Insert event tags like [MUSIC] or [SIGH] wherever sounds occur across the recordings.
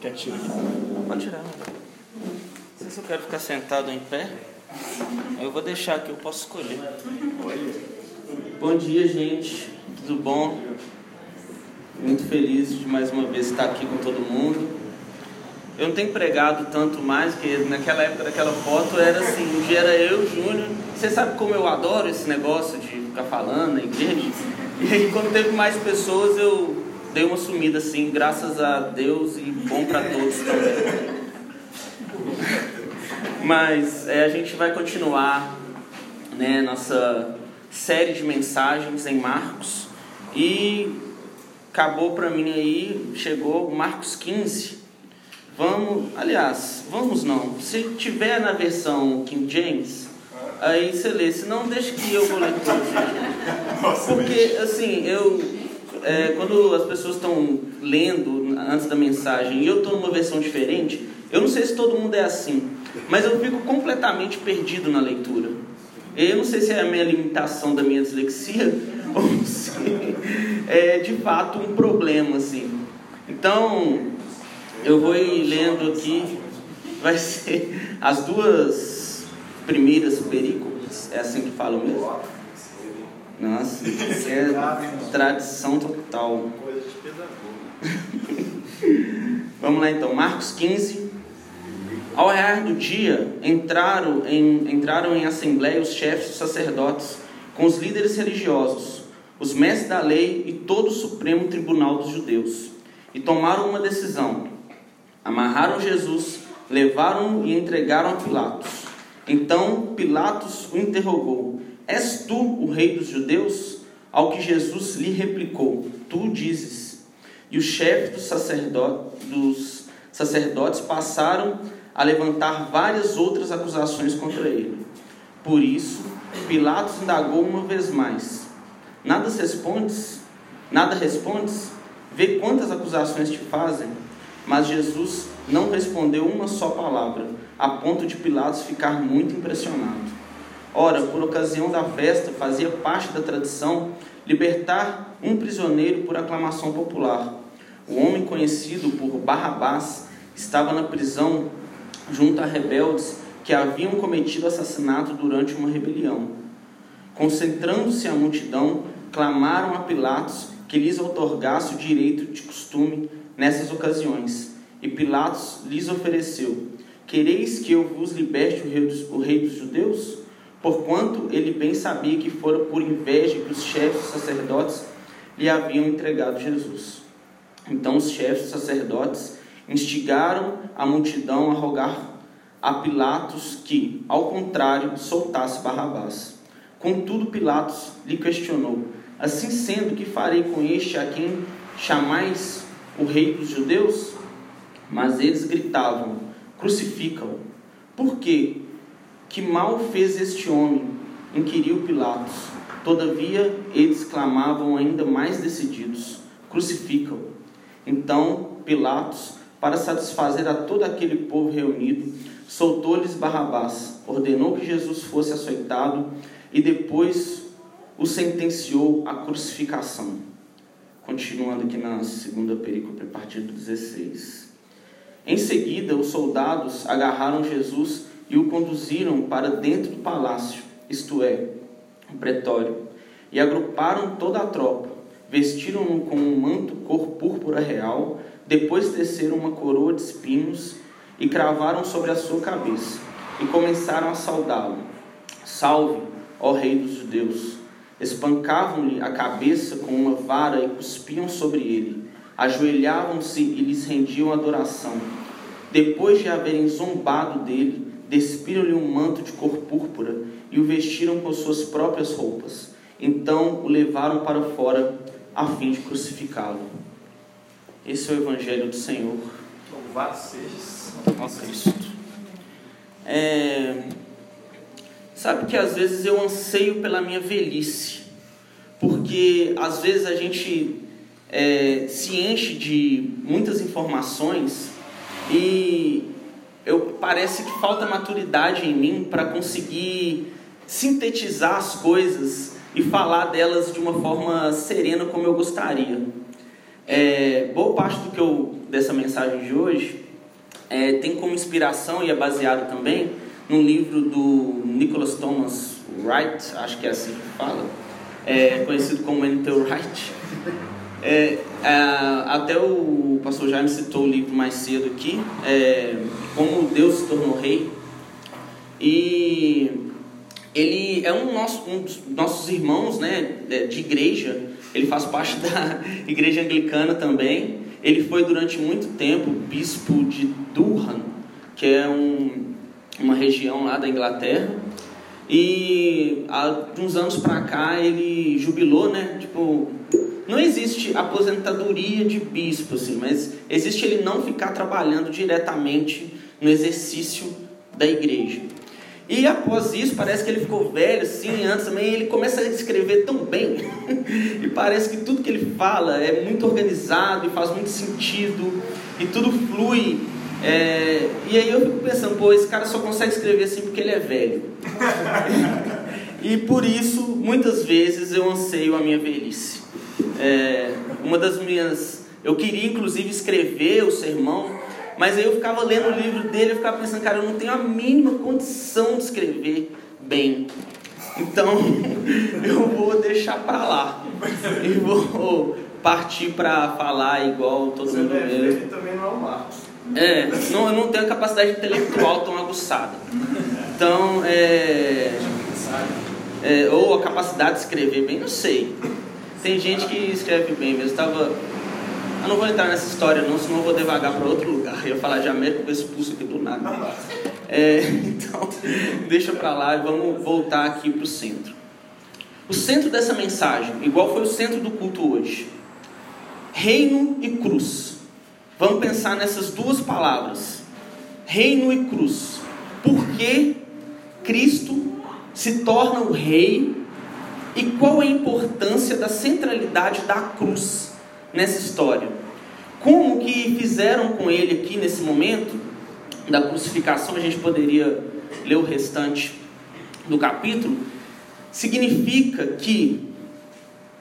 Quer? Pode tirar. Não sei se eu quero ficar sentado em pé. Eu vou deixar aqui, eu posso escolher. Bom dia, gente. Tudo bom? Muito feliz de mais uma vez estar aqui com todo mundo. Eu não tenho pregado tanto mais, porque naquela época daquela foto era assim, um dia era eu, Júnior. Você sabe como eu adoro esse negócio de ficar falando na igreja? E aí quando teve mais pessoas eu dei uma sumida assim, graças a Deus e bom para todos também. Mas é, a gente vai continuar né, nossa série de mensagens em Marcos e acabou para mim aí, chegou Marcos 15. Vamos, aliás, vamos não. Se tiver na versão King James, aí você lê, senão deixa que eu vou ler tudo. Porque assim, eu é, quando as pessoas estão lendo antes da mensagem e eu estou numa versão diferente, eu não sei se todo mundo é assim, mas eu fico completamente perdido na leitura. Eu não sei se é a minha limitação da minha dislexia [LAUGHS] ou se é de fato um problema assim. Então, eu vou lendo aqui, vai ser as duas primeiras perícopes, é assim que falo mesmo? Nossa, [LAUGHS] isso é tradição total. [LAUGHS] Vamos lá então, Marcos 15. Ao rear do dia, entraram em, entraram em assembleia os chefes dos sacerdotes, com os líderes religiosos, os mestres da lei e todo o Supremo Tribunal dos Judeus, e tomaram uma decisão. Amarraram Jesus, levaram-no e entregaram a Pilatos. Então Pilatos o interrogou: És tu o rei dos judeus? Ao que Jesus lhe replicou: Tu dizes. E os chefes dos sacerdotes, dos sacerdotes passaram a levantar várias outras acusações contra ele. Por isso, Pilatos indagou uma vez mais: Nada respondes? Nada respondes? Vê quantas acusações te fazem. Mas Jesus não respondeu uma só palavra, a ponto de Pilatos ficar muito impressionado. Ora, por ocasião da festa, fazia parte da tradição libertar um prisioneiro por aclamação popular. O homem conhecido por Barrabás estava na prisão junto a rebeldes que haviam cometido assassinato durante uma rebelião. Concentrando-se a multidão, clamaram a Pilatos que lhes outorgasse o direito de costume nessas ocasiões. E Pilatos lhes ofereceu: Quereis que eu vos liberte o rei dos, o rei dos judeus? Porquanto ele bem sabia que fora por inveja que os chefes sacerdotes lhe haviam entregado Jesus. Então os chefes sacerdotes instigaram a multidão a rogar a Pilatos que, ao contrário, soltasse Barrabás. Contudo, Pilatos lhe questionou: Assim sendo, que farei com este a quem chamais o rei dos judeus? Mas eles gritavam: Crucifica-o. Por quê? Que mal fez este homem? inquiriu Pilatos. Todavia, eles clamavam ainda mais decididos: Crucifica-o. Então, Pilatos, para satisfazer a todo aquele povo reunido, soltou-lhes Barrabás, ordenou que Jesus fosse açoitado e depois o sentenciou à crucificação. Continuando aqui na segunda perícope, a partir do 16. Em seguida, os soldados agarraram Jesus e o conduziram para dentro do palácio, isto é, o pretório, e agruparam toda a tropa. Vestiram-no com um manto cor púrpura real, depois teceram uma coroa de espinhos e cravaram sobre a sua cabeça, e começaram a saudá-lo. Salve, ó Rei dos Judeus! Espancavam-lhe a cabeça com uma vara e cuspiam sobre ele. Ajoelhavam-se e lhes rendiam adoração. Depois de haverem zombado dele, despiram-lhe um manto de cor púrpura e o vestiram com suas próprias roupas. Então o levaram para fora a fim de crucificá-lo. Esse é o Evangelho do Senhor. Louvado sejas. Ó Cristo. É... Sabe que às vezes eu anseio pela minha velhice, porque às vezes a gente é, se enche de muitas informações e eu parece que falta maturidade em mim para conseguir sintetizar as coisas e falar delas de uma forma serena como eu gostaria. É, boa parte do que eu dessa mensagem de hoje é, tem como inspiração e é baseado também num livro do Nicholas Thomas Wright, acho que é assim que fala, é, conhecido como N.T. Wright. [LAUGHS] É, é, até o pastor Jaime citou o livro mais cedo aqui, é, Como Deus se tornou rei. E ele é um, nosso, um dos nossos irmãos né, de igreja, ele faz parte da [LAUGHS] igreja anglicana também. Ele foi durante muito tempo bispo de Durham, que é um, uma região lá da Inglaterra. E há uns anos para cá ele jubilou, né? Tipo, não existe aposentadoria de bispo, assim, mas existe ele não ficar trabalhando diretamente no exercício da igreja. E após isso, parece que ele ficou velho, assim, antes também, ele começa a escrever tão bem. [LAUGHS] e parece que tudo que ele fala é muito organizado e faz muito sentido, e tudo flui. É... E aí eu fico pensando, pô, esse cara só consegue escrever assim porque ele é velho. [LAUGHS] e por isso, muitas vezes, eu anseio a minha velhice. É... Uma das minhas. Eu queria, inclusive, escrever o sermão mas aí eu ficava lendo o livro dele e ficava pensando, cara, eu não tenho a mínima condição de escrever bem. Então [LAUGHS] eu vou deixar para lá. E vou partir para falar igual todo Você mundo mesmo. Ele também não é o Marcos. É, não, eu não tenho a capacidade intelectual tão aguçada. Então, é, é, ou a capacidade de escrever bem, não sei. Tem gente que escreve bem mesmo. Estava eu não vou entrar nessa história não, senão eu vou devagar para outro lugar. Eu ia falar de América, eu vou expulso aqui do nada. É, [LAUGHS] então, deixa para lá e vamos voltar aqui para o centro. O centro dessa mensagem, igual foi o centro do culto hoje. Reino e cruz. Vamos pensar nessas duas palavras. Reino e cruz. Por que Cristo se torna o rei e qual a importância da centralidade da cruz nessa história. Como que fizeram com ele aqui nesse momento da crucificação, a gente poderia ler o restante do capítulo, significa que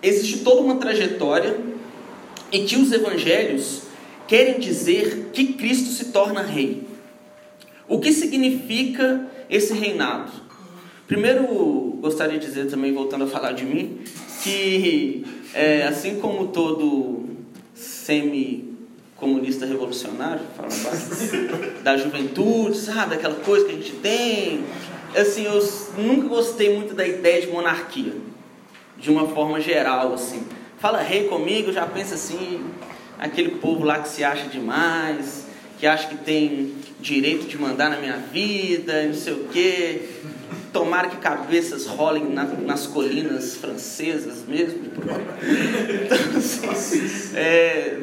existe toda uma trajetória e que os evangelhos querem dizer que Cristo se torna rei. O que significa esse reinado? Primeiro, gostaria de dizer também, voltando a falar de mim, que é, assim como todo semi-comunista revolucionário, falando [LAUGHS] da juventude, sabe, daquela coisa que a gente tem, assim, eu nunca gostei muito da ideia de monarquia, de uma forma geral, assim. Fala rei comigo, já pensa assim, aquele povo lá que se acha demais, que acha que tem direito de mandar na minha vida, não sei o quê. Tomara que cabeças rolem na, nas colinas francesas mesmo. Então, assim, é,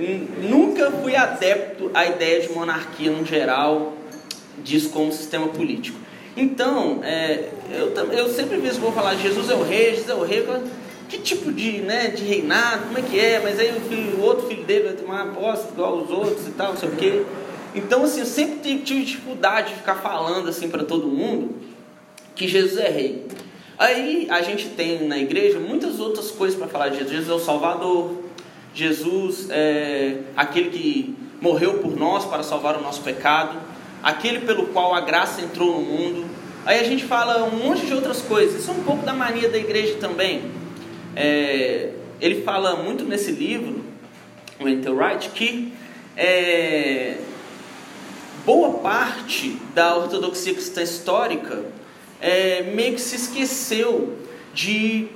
nunca fui adepto à ideia de monarquia no geral, disso como sistema político. Então, é, eu, eu sempre vejo vou falar Jesus é o rei, Jesus é o rei. Que tipo de, né, de reinado, como é que é? Mas aí o, filho, o outro filho dele vai tomar posse igual os outros e tal, não sei o quê. Então, assim, eu sempre tive dificuldade de ficar falando assim para todo mundo que Jesus é rei. Aí a gente tem na igreja muitas outras coisas para falar de Jesus. Jesus é o Salvador, Jesus é aquele que morreu por nós para salvar o nosso pecado, aquele pelo qual a graça entrou no mundo. Aí a gente fala um monte de outras coisas. Isso é um pouco da mania da igreja também. É, ele fala muito nesse livro, o Enter Wright, que é, boa parte da ortodoxia cristã histórica é, meio que se esqueceu de,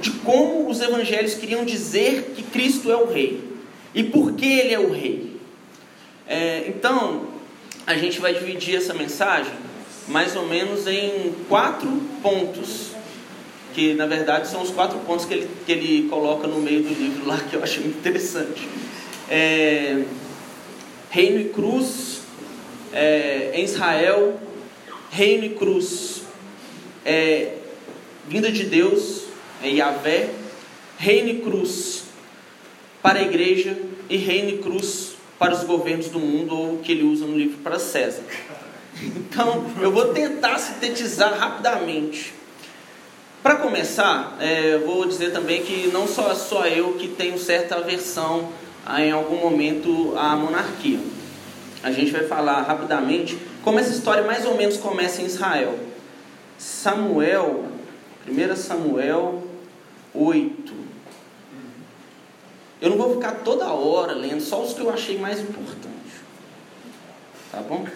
de como os evangelhos queriam dizer que Cristo é o rei e por que ele é o rei. É, então, a gente vai dividir essa mensagem mais ou menos em quatro pontos, que na verdade são os quatro pontos que ele, que ele coloca no meio do livro lá, que eu acho interessante. É, reino e cruz, é, em Israel, reino e cruz, é, vinda de Deus, é Yahvé, reino e cruz para a igreja e reino e cruz para os governos do mundo, ou que ele usa no livro para César. Então, eu vou tentar sintetizar rapidamente. Para começar, é, vou dizer também que não só só eu que tenho certa aversão em algum momento a monarquia. A gente vai falar rapidamente como essa história mais ou menos começa em Israel. Samuel, 1 Samuel 8. Eu não vou ficar toda hora lendo, só os que eu achei mais importantes. Tá bom?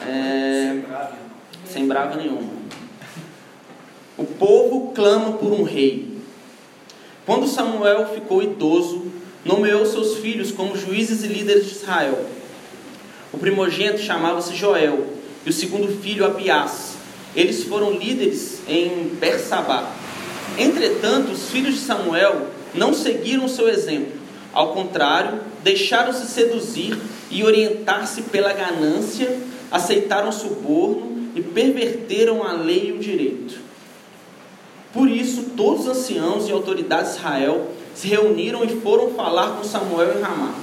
É, sem brava nenhuma. O povo clama por um rei. Quando Samuel ficou idoso, nomeou seus filhos como juízes e líderes de Israel. O primogênito chamava-se Joel e o segundo filho Abiás. Eles foram líderes em Bersabá. Entretanto, os filhos de Samuel não seguiram seu exemplo. Ao contrário, deixaram-se seduzir e orientar-se pela ganância, aceitaram suborno e perverteram a lei e o direito. Por isso, todos os anciãos e autoridades de Israel se reuniram e foram falar com Samuel em Ramá.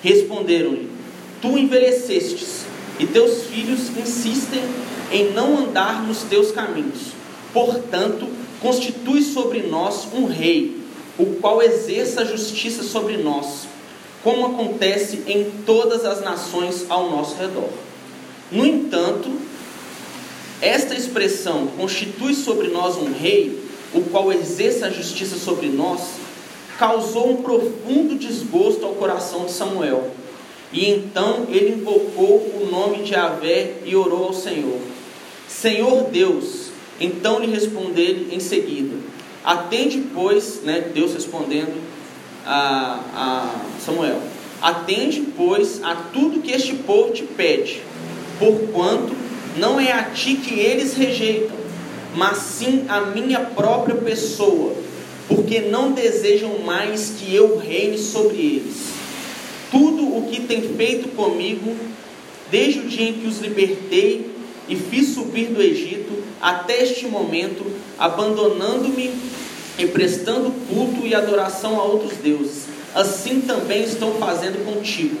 Responderam-lhe: Tu envelhecestes, e teus filhos insistem em não andar nos teus caminhos. Portanto, constitui sobre nós um rei, o qual exerça a justiça sobre nós, como acontece em todas as nações ao nosso redor. No entanto, esta expressão constitui sobre nós um rei, o qual exerça a justiça sobre nós, causou um profundo desgosto ao coração de Samuel. E então ele invocou o nome de Avé e orou ao Senhor. Senhor Deus, então lhe respondeu em seguida: Atende, pois, né, Deus respondendo a, a Samuel: Atende, pois, a tudo que este povo te pede, porquanto não é a ti que eles rejeitam, mas sim a minha própria pessoa porque não desejam mais que eu reine sobre eles. Tudo o que tem feito comigo, desde o dia em que os libertei e fiz subir do Egito, até este momento, abandonando-me e prestando culto e adoração a outros deuses, assim também estão fazendo contigo.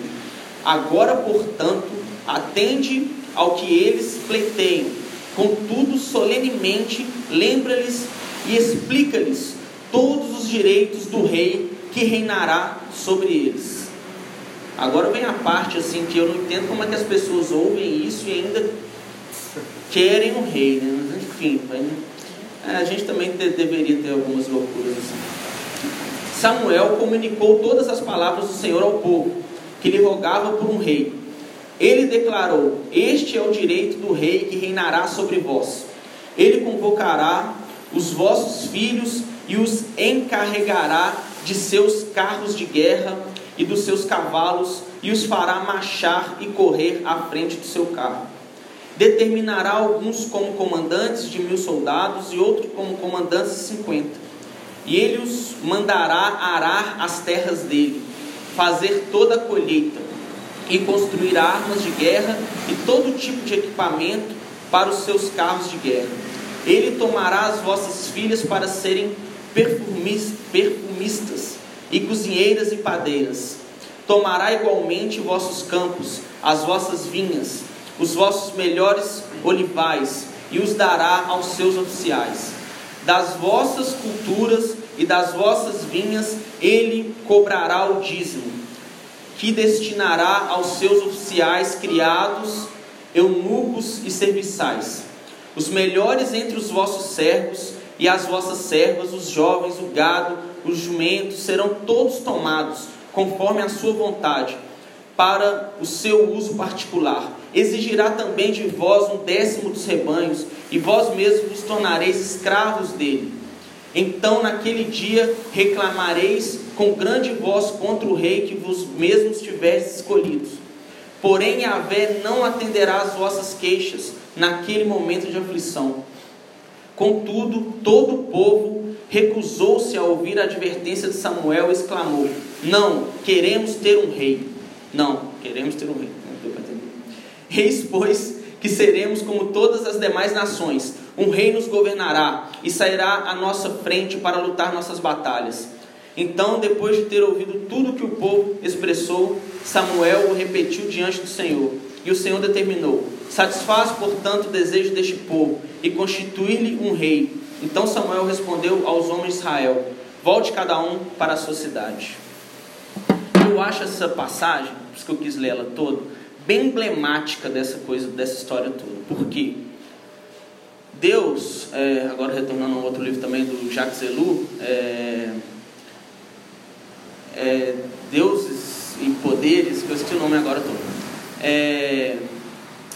Agora, portanto, atende ao que eles pleiteiam, contudo, solenemente, lembra-lhes e explica-lhes todos os direitos do rei que reinará sobre eles. Agora vem a parte assim que eu não entendo como é que as pessoas ouvem isso e ainda querem um rei, né? Mas, enfim, é, a gente também te, deveria ter algumas loucuras assim. Samuel comunicou todas as palavras do Senhor ao povo, que lhe rogava por um rei. Ele declarou: Este é o direito do rei que reinará sobre vós. Ele convocará os vossos filhos e os encarregará de seus carros de guerra e dos seus cavalos, e os fará marchar e correr à frente do seu carro. Determinará alguns como comandantes de mil soldados e outros como comandantes de cinquenta. E ele os mandará arar as terras dele, fazer toda a colheita, e construir armas de guerra e todo tipo de equipamento para os seus carros de guerra. Ele tomará as vossas filhas para serem perfumistas e cozinheiras e padeiras. Tomará igualmente vossos campos, as vossas vinhas, os vossos melhores olivais, e os dará aos seus oficiais. Das vossas culturas e das vossas vinhas ele cobrará o dízimo, que destinará aos seus oficiais criados, eunucos e serviçais. Os melhores entre os vossos servos e as vossas servas, os jovens, o gado, os jumentos, serão todos tomados, conforme a sua vontade, para o seu uso particular. Exigirá também de vós um décimo dos rebanhos, e vós mesmos vos tornareis escravos dele. Então, naquele dia, reclamareis com grande voz contra o rei que vos mesmos tivestes escolhidos. Porém, a Vé não atenderá às vossas queixas naquele momento de aflição Contudo, todo o povo recusou-se a ouvir a advertência de Samuel e exclamou: Não, queremos ter um rei. Não, queremos ter um rei. Reis, pois, que seremos como todas as demais nações. Um rei nos governará e sairá à nossa frente para lutar nossas batalhas. Então, depois de ter ouvido tudo que o povo expressou, Samuel o repetiu diante do Senhor. E o Senhor determinou: Satisfaz, portanto, o desejo deste povo e constituir-lhe um rei. Então Samuel respondeu aos homens de Israel: Volte cada um para a sua cidade. eu acho essa passagem, por isso que eu quis ler ela toda, bem emblemática dessa coisa, dessa história toda. Por quê? Deus, é, agora retornando a um outro livro também do Jacques Ellul, é, é, Deuses e Poderes, que eu esqueci o nome agora todo. É,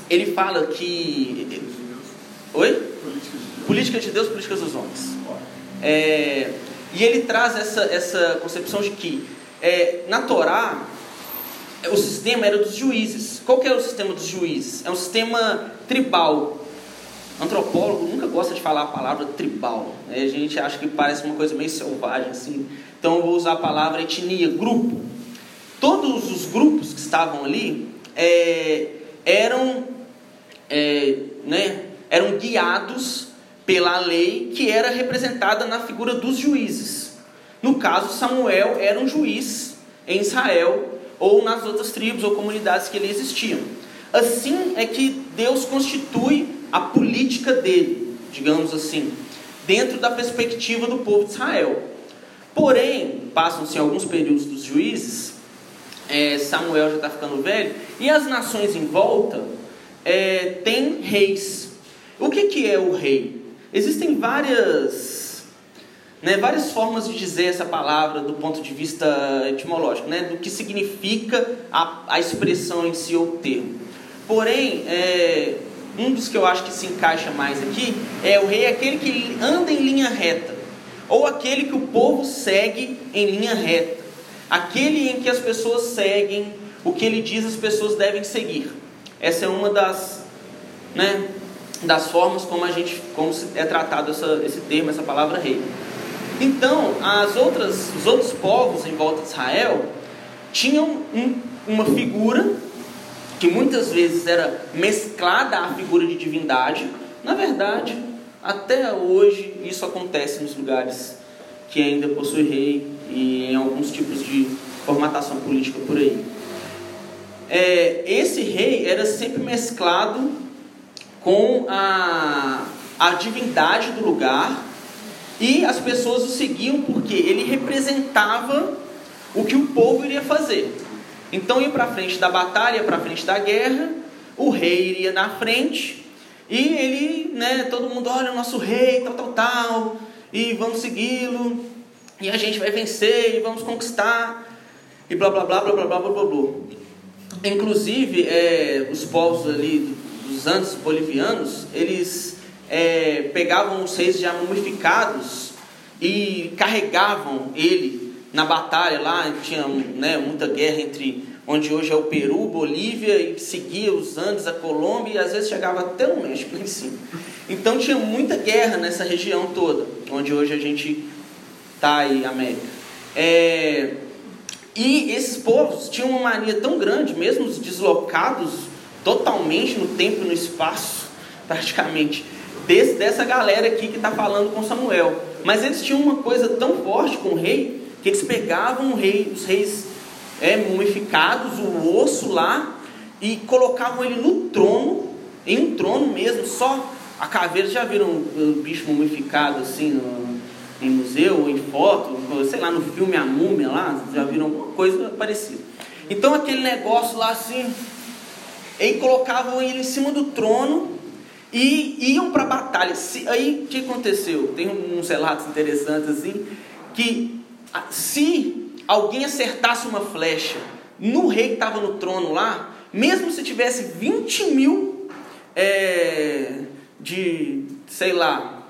ele fala que. Oi? Política de Deus, políticas dos homens. É, e ele traz essa, essa concepção de que é, na Torá o sistema era dos juízes. Qual que era o sistema dos juízes? É um sistema tribal. Antropólogo nunca gosta de falar a palavra tribal. A gente acha que parece uma coisa meio selvagem assim. Então eu vou usar a palavra etnia, grupo. Todos os grupos que estavam ali é, eram, é, né, eram guiados pela lei que era representada na figura dos juízes. No caso, Samuel era um juiz em Israel ou nas outras tribos ou comunidades que ali existiam. Assim é que Deus constitui a política dele, digamos assim, dentro da perspectiva do povo de Israel. Porém, passam-se alguns períodos dos juízes, é, Samuel já está ficando velho, e as nações em volta é, têm reis. O que, que é o rei? Existem várias, né, várias formas de dizer essa palavra do ponto de vista etimológico, né, do que significa a, a expressão em si ou o termo. Porém, é, um dos que eu acho que se encaixa mais aqui é o rei, aquele que anda em linha reta, ou aquele que o povo segue em linha reta, aquele em que as pessoas seguem o que ele diz as pessoas devem seguir. Essa é uma das, né, das formas como a gente como é tratado essa, esse termo, essa palavra rei. Então, as outras, os outros povos em volta de Israel tinham um, uma figura que muitas vezes era mesclada à figura de divindade. Na verdade, até hoje isso acontece nos lugares que ainda possui rei e em alguns tipos de formatação política por aí. É, esse rei era sempre mesclado com a, a divindade do lugar e as pessoas o seguiam porque ele representava o que o povo iria fazer. Então ia para frente da batalha, para frente da guerra, o rei iria na frente e ele, né, todo mundo olha o nosso rei, tal, tal, tal, e vamos segui-lo, e a gente vai vencer, e vamos conquistar, e blá, blá, blá, blá, blá, blá, blá, blá. blá. Inclusive, é, os povos ali dos antes bolivianos, eles é, pegavam os reis já mumificados e carregavam ele na batalha lá, tinha né, muita guerra entre onde hoje é o Peru, Bolívia, e seguia os Andes, a Colômbia, e às vezes chegava até o México em cima. Então tinha muita guerra nessa região toda, onde hoje a gente está aí, América. É, e esses povos tinham uma mania tão grande, mesmo os deslocados totalmente no tempo e no espaço, praticamente, desse, dessa galera aqui que está falando com Samuel. Mas eles tinham uma coisa tão forte com o rei, que eles pegavam o rei, os reis é, mumificados, o osso lá, e colocavam ele no trono, em um trono mesmo, só a caveira, já viram um bicho mumificado assim no, em museu, em foto, sei lá, no filme A Múmia lá, já viram alguma coisa parecida. Então aquele negócio lá assim, e colocavam ele em cima do trono e iam para a batalha. Aí o que aconteceu? Tem uns relatos interessantes assim, que se alguém acertasse uma flecha no rei que estava no trono lá, mesmo se tivesse 20 mil é, de, sei lá,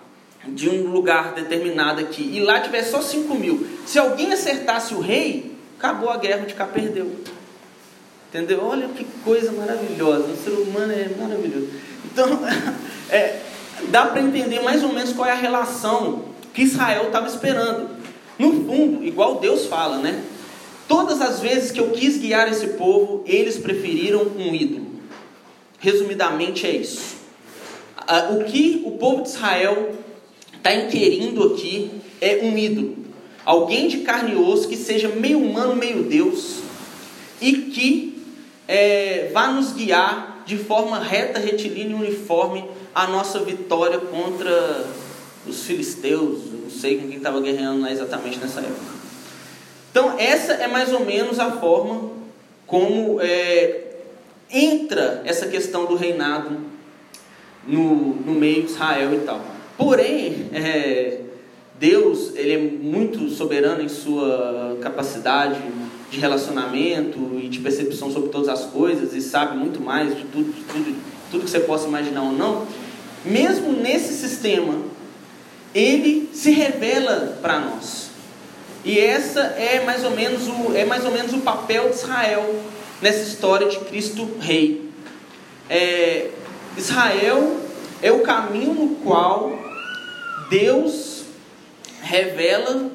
de um lugar determinado aqui, e lá tivesse só 5 mil, se alguém acertasse o rei, acabou a guerra, de cá perdeu. Entendeu? Olha que coisa maravilhosa. O ser humano é maravilhoso. Então, [LAUGHS] é, dá para entender mais ou menos qual é a relação que Israel estava esperando. No fundo, igual Deus fala, né? Todas as vezes que eu quis guiar esse povo, eles preferiram um ídolo. Resumidamente é isso. O que o povo de Israel está inquirindo aqui é um ídolo. Alguém de carne e osso que seja meio humano, meio Deus, e que é, vá nos guiar de forma reta, retilínea e uniforme a nossa vitória contra os filisteus, não sei com quem estava guerreando exatamente nessa época. Então, essa é mais ou menos a forma como é, entra essa questão do reinado no, no meio de Israel e tal. Porém, é, Deus ele é muito soberano em sua capacidade de relacionamento e de percepção sobre todas as coisas e sabe muito mais de tudo, de tudo, tudo que você possa imaginar ou não. Mesmo nesse sistema, ele se revela para nós. E essa é mais ou menos o é mais ou menos o papel de Israel nessa história de Cristo Rei. É, Israel é o caminho no qual Deus revela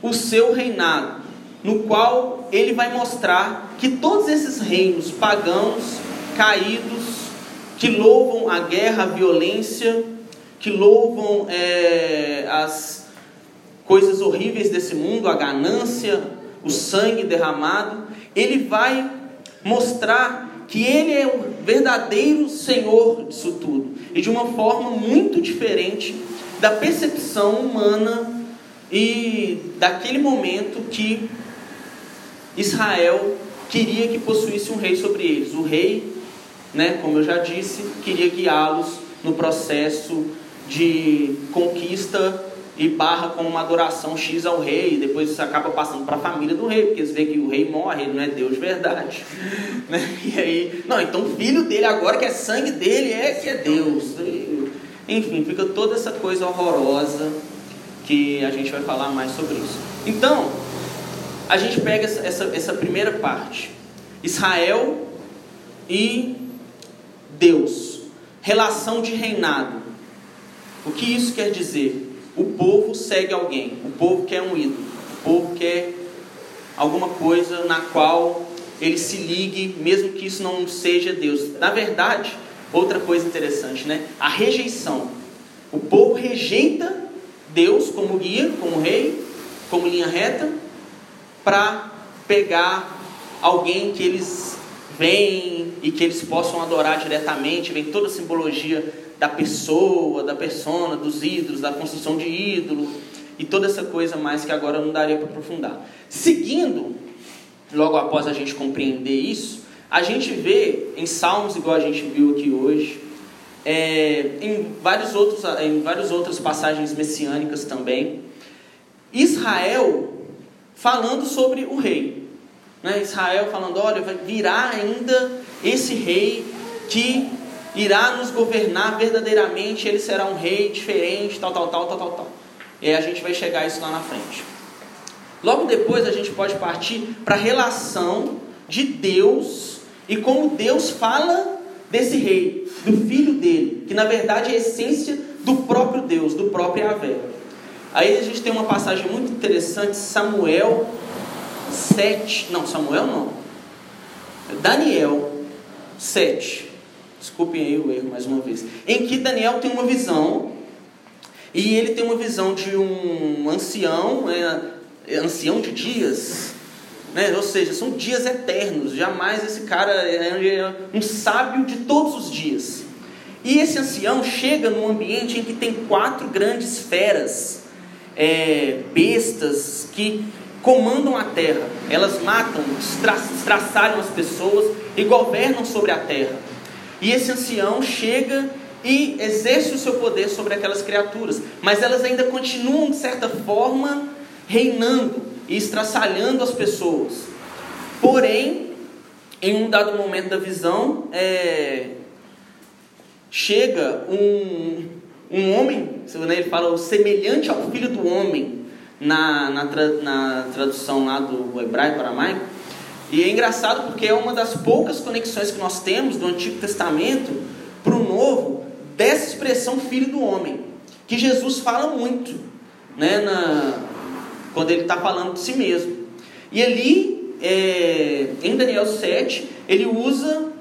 o seu reinado, no qual ele vai mostrar que todos esses reinos pagãos, caídos, que louvam a guerra, a violência, que louvam é, as coisas horríveis desse mundo, a ganância, o sangue derramado, ele vai mostrar que ele é o verdadeiro Senhor disso tudo. E de uma forma muito diferente da percepção humana e daquele momento que Israel queria que possuísse um rei sobre eles. O rei, né, como eu já disse, queria guiá-los no processo de conquista e barra com uma adoração X ao rei, depois isso acaba passando para a família do rei, porque eles veem que o rei morre, ele não é Deus de verdade. [LAUGHS] Né? E aí, não, então o filho dele agora, que é sangue dele, é que é Deus. Enfim, fica toda essa coisa horrorosa que a gente vai falar mais sobre isso. Então, a gente pega essa, essa, essa primeira parte: Israel e Deus, relação de reinado. O que isso quer dizer? O povo segue alguém, o povo quer um ídolo, o povo quer alguma coisa na qual ele se ligue, mesmo que isso não seja Deus. Na verdade, outra coisa interessante, né? A rejeição. O povo rejeita Deus como guia, como rei, como linha reta, para pegar alguém que eles veem e que eles possam adorar diretamente, vem toda a simbologia da pessoa, da persona, dos ídolos, da construção de ídolo e toda essa coisa mais que agora não daria para aprofundar. Seguindo, logo após a gente compreender isso, a gente vê em Salmos, igual a gente viu aqui hoje, é, em, vários outros, em várias outras passagens messiânicas também, Israel falando sobre o rei. Né? Israel falando: olha, virar ainda esse rei que irá nos governar verdadeiramente, ele será um rei diferente, tal, tal, tal, tal, tal, tal. E a gente vai chegar a isso lá na frente. Logo depois a gente pode partir para a relação de Deus e como Deus fala desse rei, do filho dele, que na verdade é a essência do próprio Deus, do próprio Yahvé. Aí a gente tem uma passagem muito interessante, Samuel 7, não, Samuel não, Daniel 7. Desculpem aí o erro mais uma vez. Em que Daniel tem uma visão, e ele tem uma visão de um ancião, é, ancião de dias, né? ou seja, são dias eternos, jamais esse cara é um sábio de todos os dias. E esse ancião chega num ambiente em que tem quatro grandes feras, é, bestas, que comandam a terra. Elas matam, estraçalham as pessoas e governam sobre a terra. E esse ancião chega e exerce o seu poder sobre aquelas criaturas, mas elas ainda continuam, de certa forma, reinando e estraçalhando as pessoas. Porém, em um dado momento da visão, é, chega um, um homem, ele fala o semelhante ao filho do homem, na, na, na tradução lá do hebraico aramaico, e é engraçado porque é uma das poucas conexões que nós temos do Antigo Testamento para o Novo dessa expressão filho do homem, que Jesus fala muito, né, na, quando ele está falando de si mesmo. E ali, é, em Daniel 7, ele usa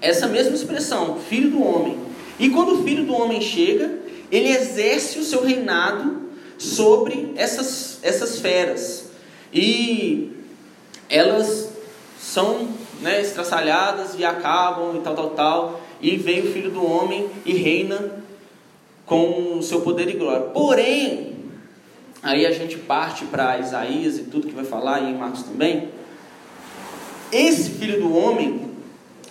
essa mesma expressão, filho do homem. E quando o filho do homem chega, ele exerce o seu reinado sobre essas, essas feras. E elas são né, estraçalhadas e acabam e tal, tal, tal. E vem o filho do homem e reina com o seu poder e glória. Porém, aí a gente parte para Isaías e tudo que vai falar e em Marcos também. Esse filho do homem,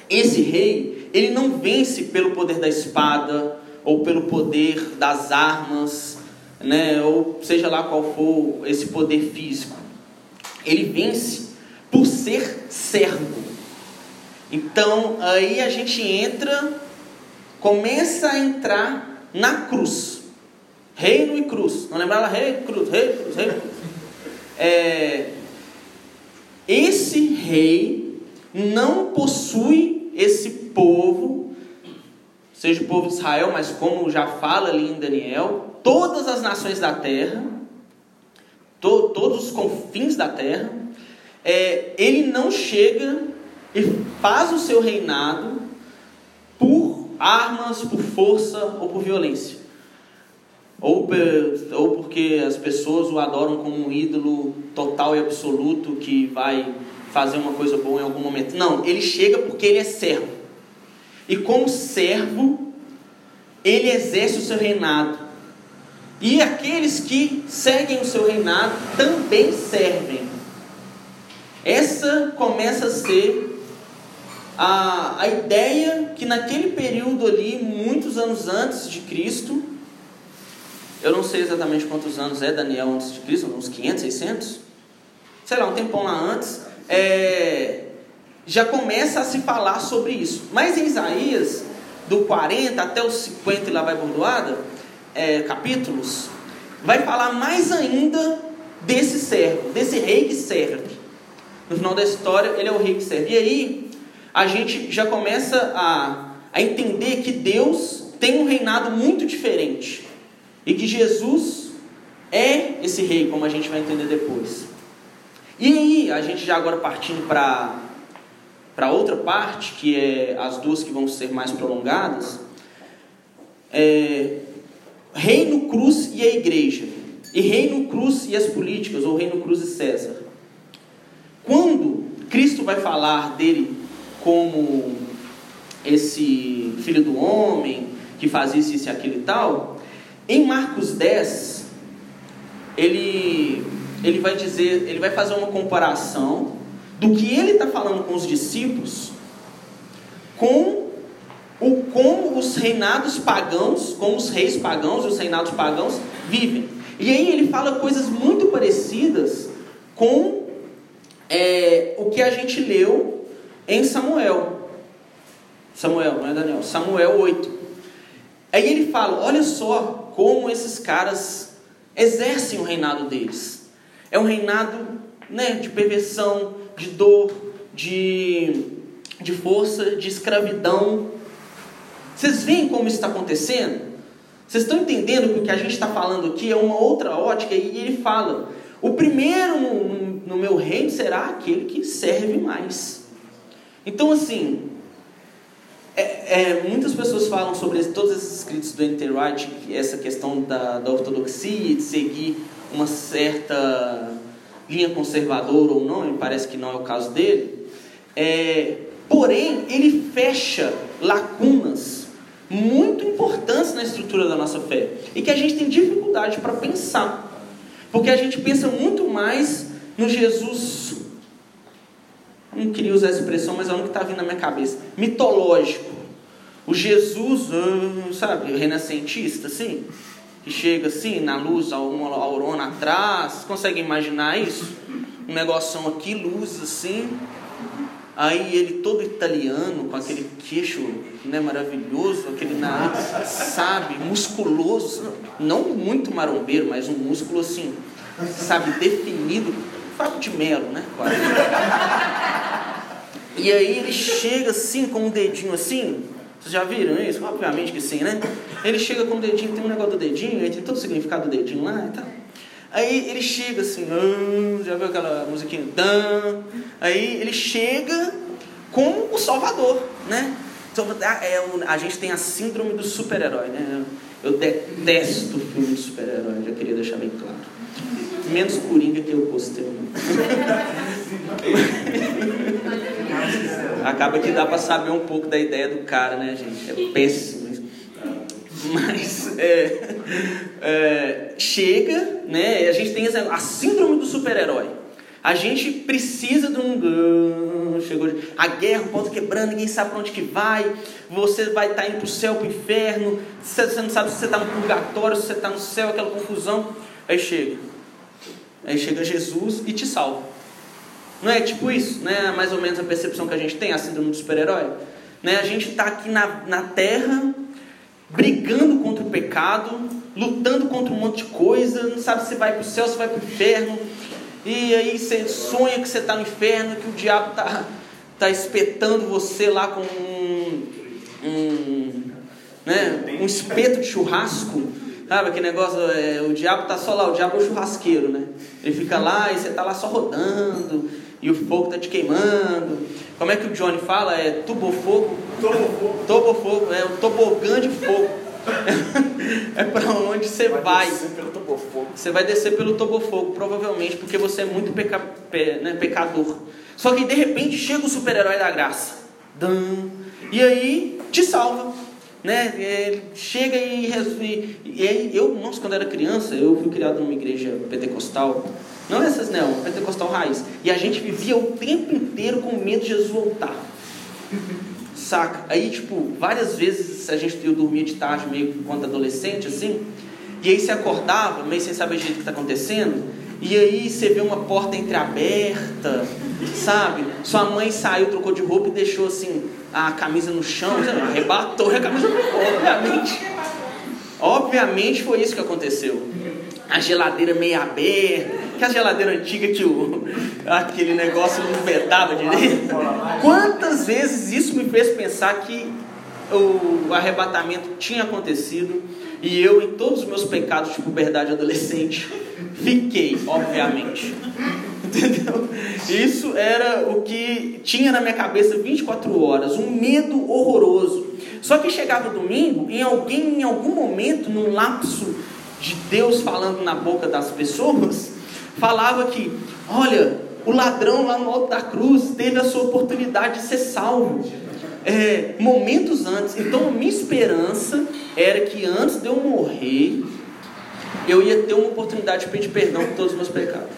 esse rei, ele não vence pelo poder da espada ou pelo poder das armas, né, ou seja lá qual for esse poder físico. Ele vence por ser servo. Então, aí a gente entra, começa a entrar na cruz. Reino e cruz. Não lembrava? Rei, cruz, rei, cruz, rei. É, esse rei não possui esse povo, seja o povo de Israel, mas como já fala ali em Daniel, todas as nações da terra, to, todos os confins da terra, é, ele não chega e faz o seu reinado por armas, por força ou por violência. Ou, ou porque as pessoas o adoram como um ídolo total e absoluto que vai fazer uma coisa boa em algum momento. Não, ele chega porque ele é servo. E como servo, ele exerce o seu reinado. E aqueles que seguem o seu reinado também servem. Essa começa a ser a, a ideia que naquele período ali, muitos anos antes de Cristo, eu não sei exatamente quantos anos é Daniel antes de Cristo, uns 500, 600, sei lá, um tempão lá antes, é, já começa a se falar sobre isso. Mas em Isaías, do 40 até os 50 e lá vai bordoada, é, capítulos, vai falar mais ainda desse servo, desse rei que serve. No final da história, ele é o rei que serve. E aí, a gente já começa a, a entender que Deus tem um reinado muito diferente. E que Jesus é esse rei, como a gente vai entender depois. E aí, a gente já agora partindo para para outra parte, que é as duas que vão ser mais prolongadas, é, reino, cruz e a igreja, e reino, cruz e as políticas, ou reino, cruz e César. Quando Cristo vai falar dele como esse filho do homem, que faz isso, isso e aquilo e tal, em Marcos 10, ele, ele vai dizer, ele vai fazer uma comparação do que ele está falando com os discípulos com o como os reinados pagãos, como os reis pagãos e os reinados pagãos vivem. E aí ele fala coisas muito parecidas com é, o que a gente leu em Samuel. Samuel, não é Daniel? Samuel 8. Aí ele fala: olha só como esses caras exercem o reinado deles. É um reinado né, de perversão, de dor, de, de força, de escravidão. Vocês veem como isso está acontecendo? Vocês estão entendendo que o que a gente está falando aqui é uma outra ótica? E ele fala: o primeiro no, no meu reino será aquele que serve mais. Então, assim, é, é, muitas pessoas falam sobre todos esses escritos do White, essa questão da, da ortodoxia, de seguir uma certa linha conservadora ou não, me parece que não é o caso dele. É, porém, ele fecha lacunas muito importantes na estrutura da nossa fé e que a gente tem dificuldade para pensar, porque a gente pensa muito mais no Jesus, não queria usar essa expressão, mas é o que está vindo na minha cabeça, mitológico. O Jesus, ah, sabe, renascentista, assim, que chega assim, na luz, uma aurona atrás, consegue imaginar isso? Um negocinho aqui, luz assim, Aí ele todo italiano, com aquele queixo né, maravilhoso, aquele nariz, sabe, musculoso, não muito marombeiro, mas um músculo assim, sabe, definido, Fábio de Melo, né? Quase. E aí ele chega assim, com um dedinho assim. Vocês já viram isso? Obviamente que sim, né? Ele chega com o dedinho, tem um negócio do dedinho, aí tem todo o significado do dedinho lá e tal. Aí ele chega assim, ah, já viu aquela musiquinha? Dan. Aí ele chega com o Salvador, né? Então, é, a gente tem a síndrome do super-herói, né? Eu detesto filme de super-herói, já queria deixar bem claro. Menos Coringa que eu postei. Acaba que dá para saber um pouco da ideia do cara, né, gente? É péssimo. Mas é, é, chega, né? A gente tem a síndrome do super-herói. A gente precisa de um. Chegou a guerra, o ponto quebrando, ninguém sabe para onde que vai. Você vai estar tá indo para o céu, para o inferno. Você não sabe se você está no purgatório, se você está no céu, aquela confusão. Aí chega. Aí chega Jesus e te salva. Não é tipo isso? Né? Mais ou menos a percepção que a gente tem, a síndrome do super-herói. Né? A gente está aqui na, na terra, brigando contra o pecado, lutando contra um monte de coisa, não sabe se vai para o céu, se vai para o inferno e aí você sonha que você está no inferno, que o diabo está tá espetando você lá com um, um, né, um espeto de churrasco. Sabe aquele negócio, é, o diabo está só lá, o diabo é o churrasqueiro, né? Ele fica lá e você está lá só rodando, e o fogo está te queimando. Como é que o Johnny fala? É tubofogo? Tobofogo. Tobofogo, é o tobogã de fogo. [LAUGHS] é para onde você vai. vai. Descer pelo tobofogo. Você vai descer pelo tobofogo, provavelmente, porque você é muito peca, pe, né, pecador. Só que de repente chega o super-herói da graça. Dan, e aí te salva. Né? Ele chega e, e, e eu, nossa, quando era criança, eu fui criado numa igreja pentecostal. Não essas não, pentecostal raiz. E a gente vivia o tempo inteiro com medo de Jesus voltar. Saca? Aí, tipo, várias vezes a gente eu dormia de tarde, meio quando adolescente, assim, e aí você acordava, meio sem saber o que está acontecendo, e aí você vê uma porta entreaberta, sabe? Sua mãe saiu, trocou de roupa e deixou assim a camisa no chão, arrebatou a camisa ficou, obviamente. Obviamente foi isso que aconteceu a geladeira meio aberta, que a geladeira antiga que o, aquele negócio não vedava direito. Quantas vezes isso me fez pensar que o arrebatamento tinha acontecido e eu, em todos os meus pecados de puberdade adolescente, fiquei, obviamente. Entendeu? Isso era o que tinha na minha cabeça 24 horas, um medo horroroso. Só que chegava domingo, em alguém, em algum momento, num lapso de Deus falando na boca das pessoas, [LAUGHS] falava que, olha, o ladrão lá no alto da cruz teve a sua oportunidade de ser salvo. É, momentos antes. Então, minha esperança era que antes de eu morrer, eu ia ter uma oportunidade de pedir perdão por todos os meus pecados.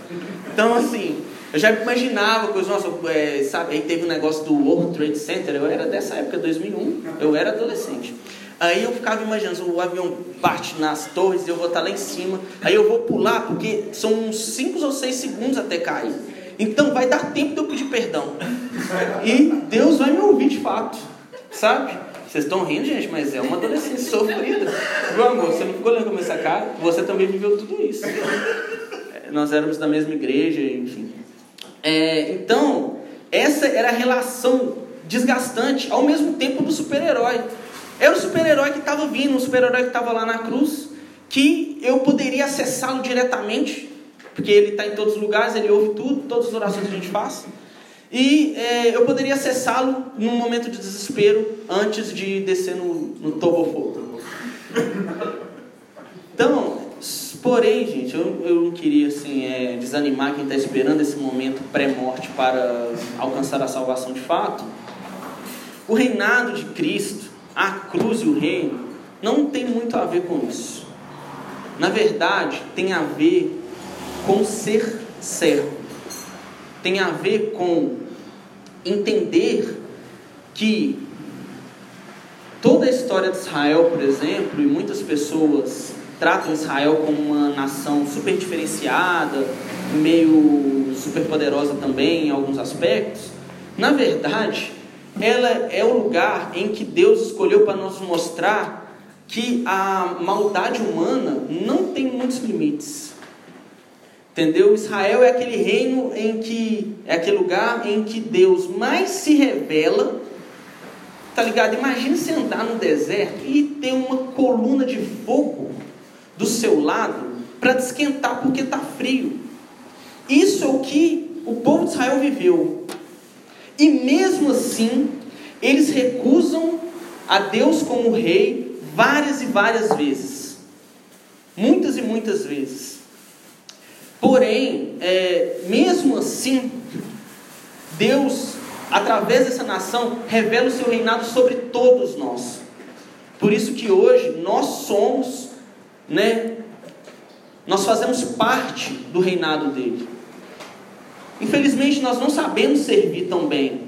Então, assim, eu já imaginava coisas, nossa, é, sabe, aí teve um negócio do World Trade Center, eu era dessa época, 2001, eu era adolescente. Aí eu ficava imaginando, o avião bate nas torres eu vou estar lá em cima. Aí eu vou pular, porque são uns 5 ou 6 segundos até cair. Então vai dar tempo de eu pedir perdão. E Deus vai me ouvir de fato. Sabe? Vocês estão rindo, gente, mas é uma adolescência sofrida. Meu amor, você não ficou olhando com essa cara? Você também viveu tudo isso. Nós éramos da mesma igreja, enfim. É, então, essa era a relação desgastante, ao mesmo tempo do super-herói. Era o super-herói que estava vindo, o super-herói que estava lá na cruz, que eu poderia acessá-lo diretamente, porque ele está em todos os lugares, ele ouve tudo, todas as orações que a gente faz. E é, eu poderia acessá-lo num momento de desespero, antes de descer no, no tobofogo. Então, porém, gente, eu, eu não queria assim, é, desanimar quem está esperando esse momento pré-morte para alcançar a salvação de fato. O reinado de Cristo a cruz e o reino não tem muito a ver com isso. Na verdade, tem a ver com ser servo. Tem a ver com entender que toda a história de Israel, por exemplo, e muitas pessoas tratam Israel como uma nação super diferenciada, meio super poderosa também em alguns aspectos. Na verdade, ela é o lugar em que Deus escolheu para nos mostrar que a maldade humana não tem muitos limites. Entendeu? Israel é aquele reino em que é aquele lugar em que Deus mais se revela. Tá ligado? Imagina você andar no deserto e ter uma coluna de fogo do seu lado para te esquentar porque está frio. Isso é o que o povo de Israel viveu. E mesmo assim, eles recusam a Deus como rei várias e várias vezes. Muitas e muitas vezes. Porém, é, mesmo assim, Deus, através dessa nação, revela o seu reinado sobre todos nós. Por isso que hoje nós somos, né? Nós fazemos parte do reinado dele. Infelizmente nós não sabemos servir tão bem.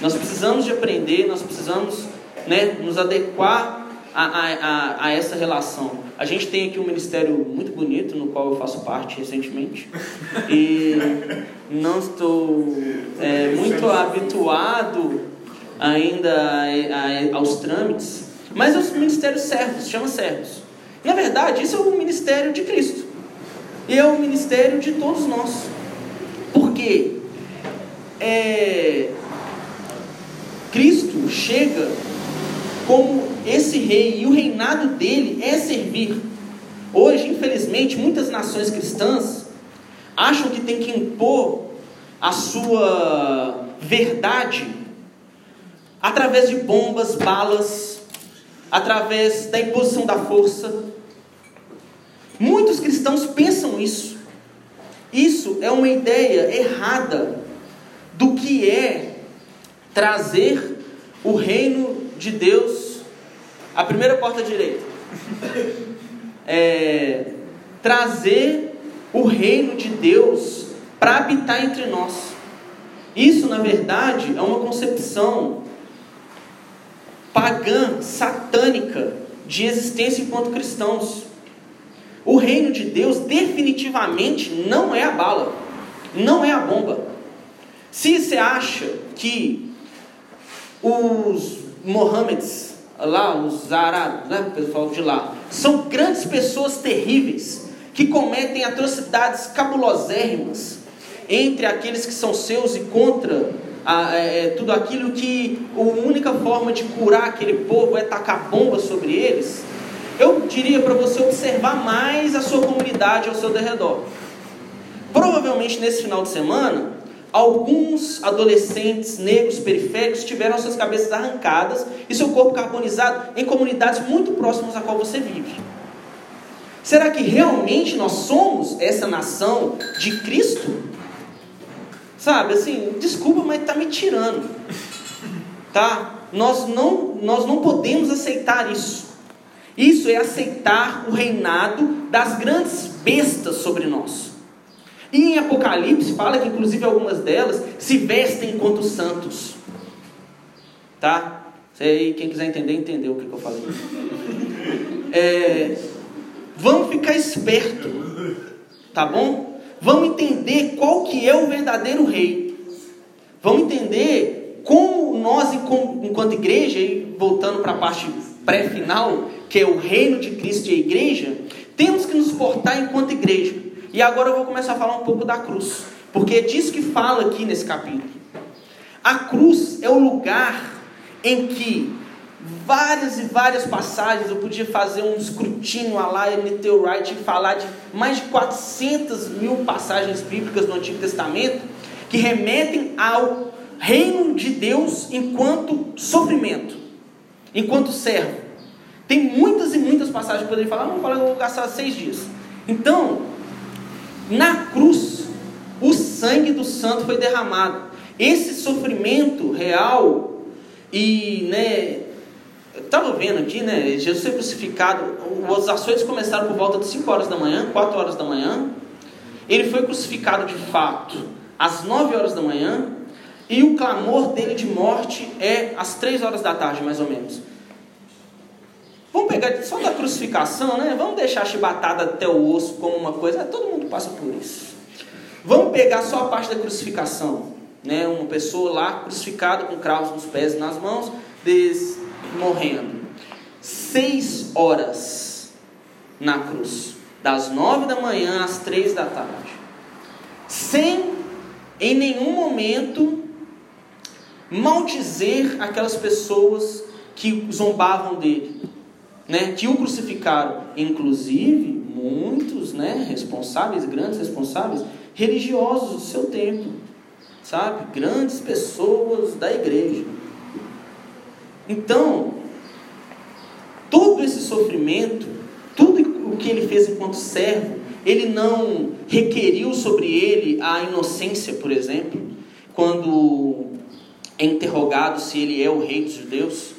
Nós precisamos de aprender, nós precisamos né, nos adequar a, a, a, essa relação. A gente tem aqui um ministério muito bonito, no qual eu faço parte recentemente, e não estou é, muito habituado ainda a, aos trâmites, mas os ministérios servos, chama servos. Na verdade, isso é o ministério de Cristo, e é o ministério de todos nós. Por quê? É, Cristo chega como esse rei e o reinado dele é servir. Hoje, infelizmente, muitas nações cristãs acham que tem que impor a sua verdade através de bombas, balas, através da imposição da força. Muitos cristãos pensam isso. Isso é uma ideia errada do que é trazer o reino de Deus a primeira porta direita. [LAUGHS] É, trazer o reino de Deus para habitar entre nós. Isso, na verdade, é uma concepção pagã, satânica, de existência enquanto cristãos. O reino de Deus definitivamente não é a bala, não é a bomba. Se você acha que os Mohammeds, lá, os árabes, né, pessoal de lá, são grandes pessoas terríveis que cometem atrocidades cabulosérrimas entre aqueles que são seus e contra a, é, é tudo aquilo que a única forma de curar aquele povo é tacar bomba sobre eles. Eu diria para você observar mais a sua comunidade ao seu derredor. Provavelmente nesse final de semana, Alguns adolescentes negros periféricos tiveram suas cabeças arrancadas e seu corpo carbonizado em comunidades muito próximas a qual você vive. Será que realmente nós somos essa nação de Cristo? Sabe, assim, desculpa, mas está me tirando. Tá? Nós não, nós não podemos aceitar isso. Isso é aceitar o reinado das grandes bestas sobre nós. E em Apocalipse fala que inclusive algumas delas se vestem enquanto santos. Tá? Sei, quem quiser entender, entendeu o que, que eu falei. É, vamos ficar esperto, tá bom? Vamos entender qual que é o verdadeiro rei. Vamos entender como nós, enquanto igreja, e voltando para a parte pré-final, que é o reino de Cristo e a igreja, temos que nos portar enquanto igreja. E agora eu vou começar a falar um pouco da cruz, porque é disso que fala aqui nesse capítulo. A cruz é o lugar em que várias e várias passagens, eu podia fazer um escrutínio a lá N.T. Wright e falar de mais de 400 mil passagens bíblicas no Antigo Testamento que remetem ao reino de Deus enquanto sofrimento, enquanto servo. Tem muitas e muitas passagens que eu poderia falar, não vou falar, eu vou gastar seis dias. Então, na cruz, o sangue do santo foi derramado. Esse sofrimento real e, né, estava vendo aqui, né, Jesus foi crucificado, as ações começaram por volta de 5 horas da manhã, 4 horas da manhã. Ele foi crucificado de fato às 9 horas da manhã, e o clamor dele de morte é às 3 horas da tarde, mais ou menos. Vamos pegar só da crucificação, né? Vamos deixar chibatada até o osso como uma coisa. Todo mundo passa por isso. Vamos pegar só a parte da crucificação, né? Uma pessoa lá crucificada com cravos nos pés e nas mãos, des... morrendo. Seis horas na cruz, das nove da manhã às três da tarde, sem em nenhum momento maldizer aquelas pessoas que zombavam dele né, que o crucificaram, inclusive muitos né, responsáveis, grandes responsáveis, religiosos do seu tempo, sabe? Grandes pessoas da igreja. Então, todo esse sofrimento, tudo o que ele fez enquanto servo, ele não requeriu sobre ele a inocência, por exemplo, quando é interrogado se ele é o rei dos judeus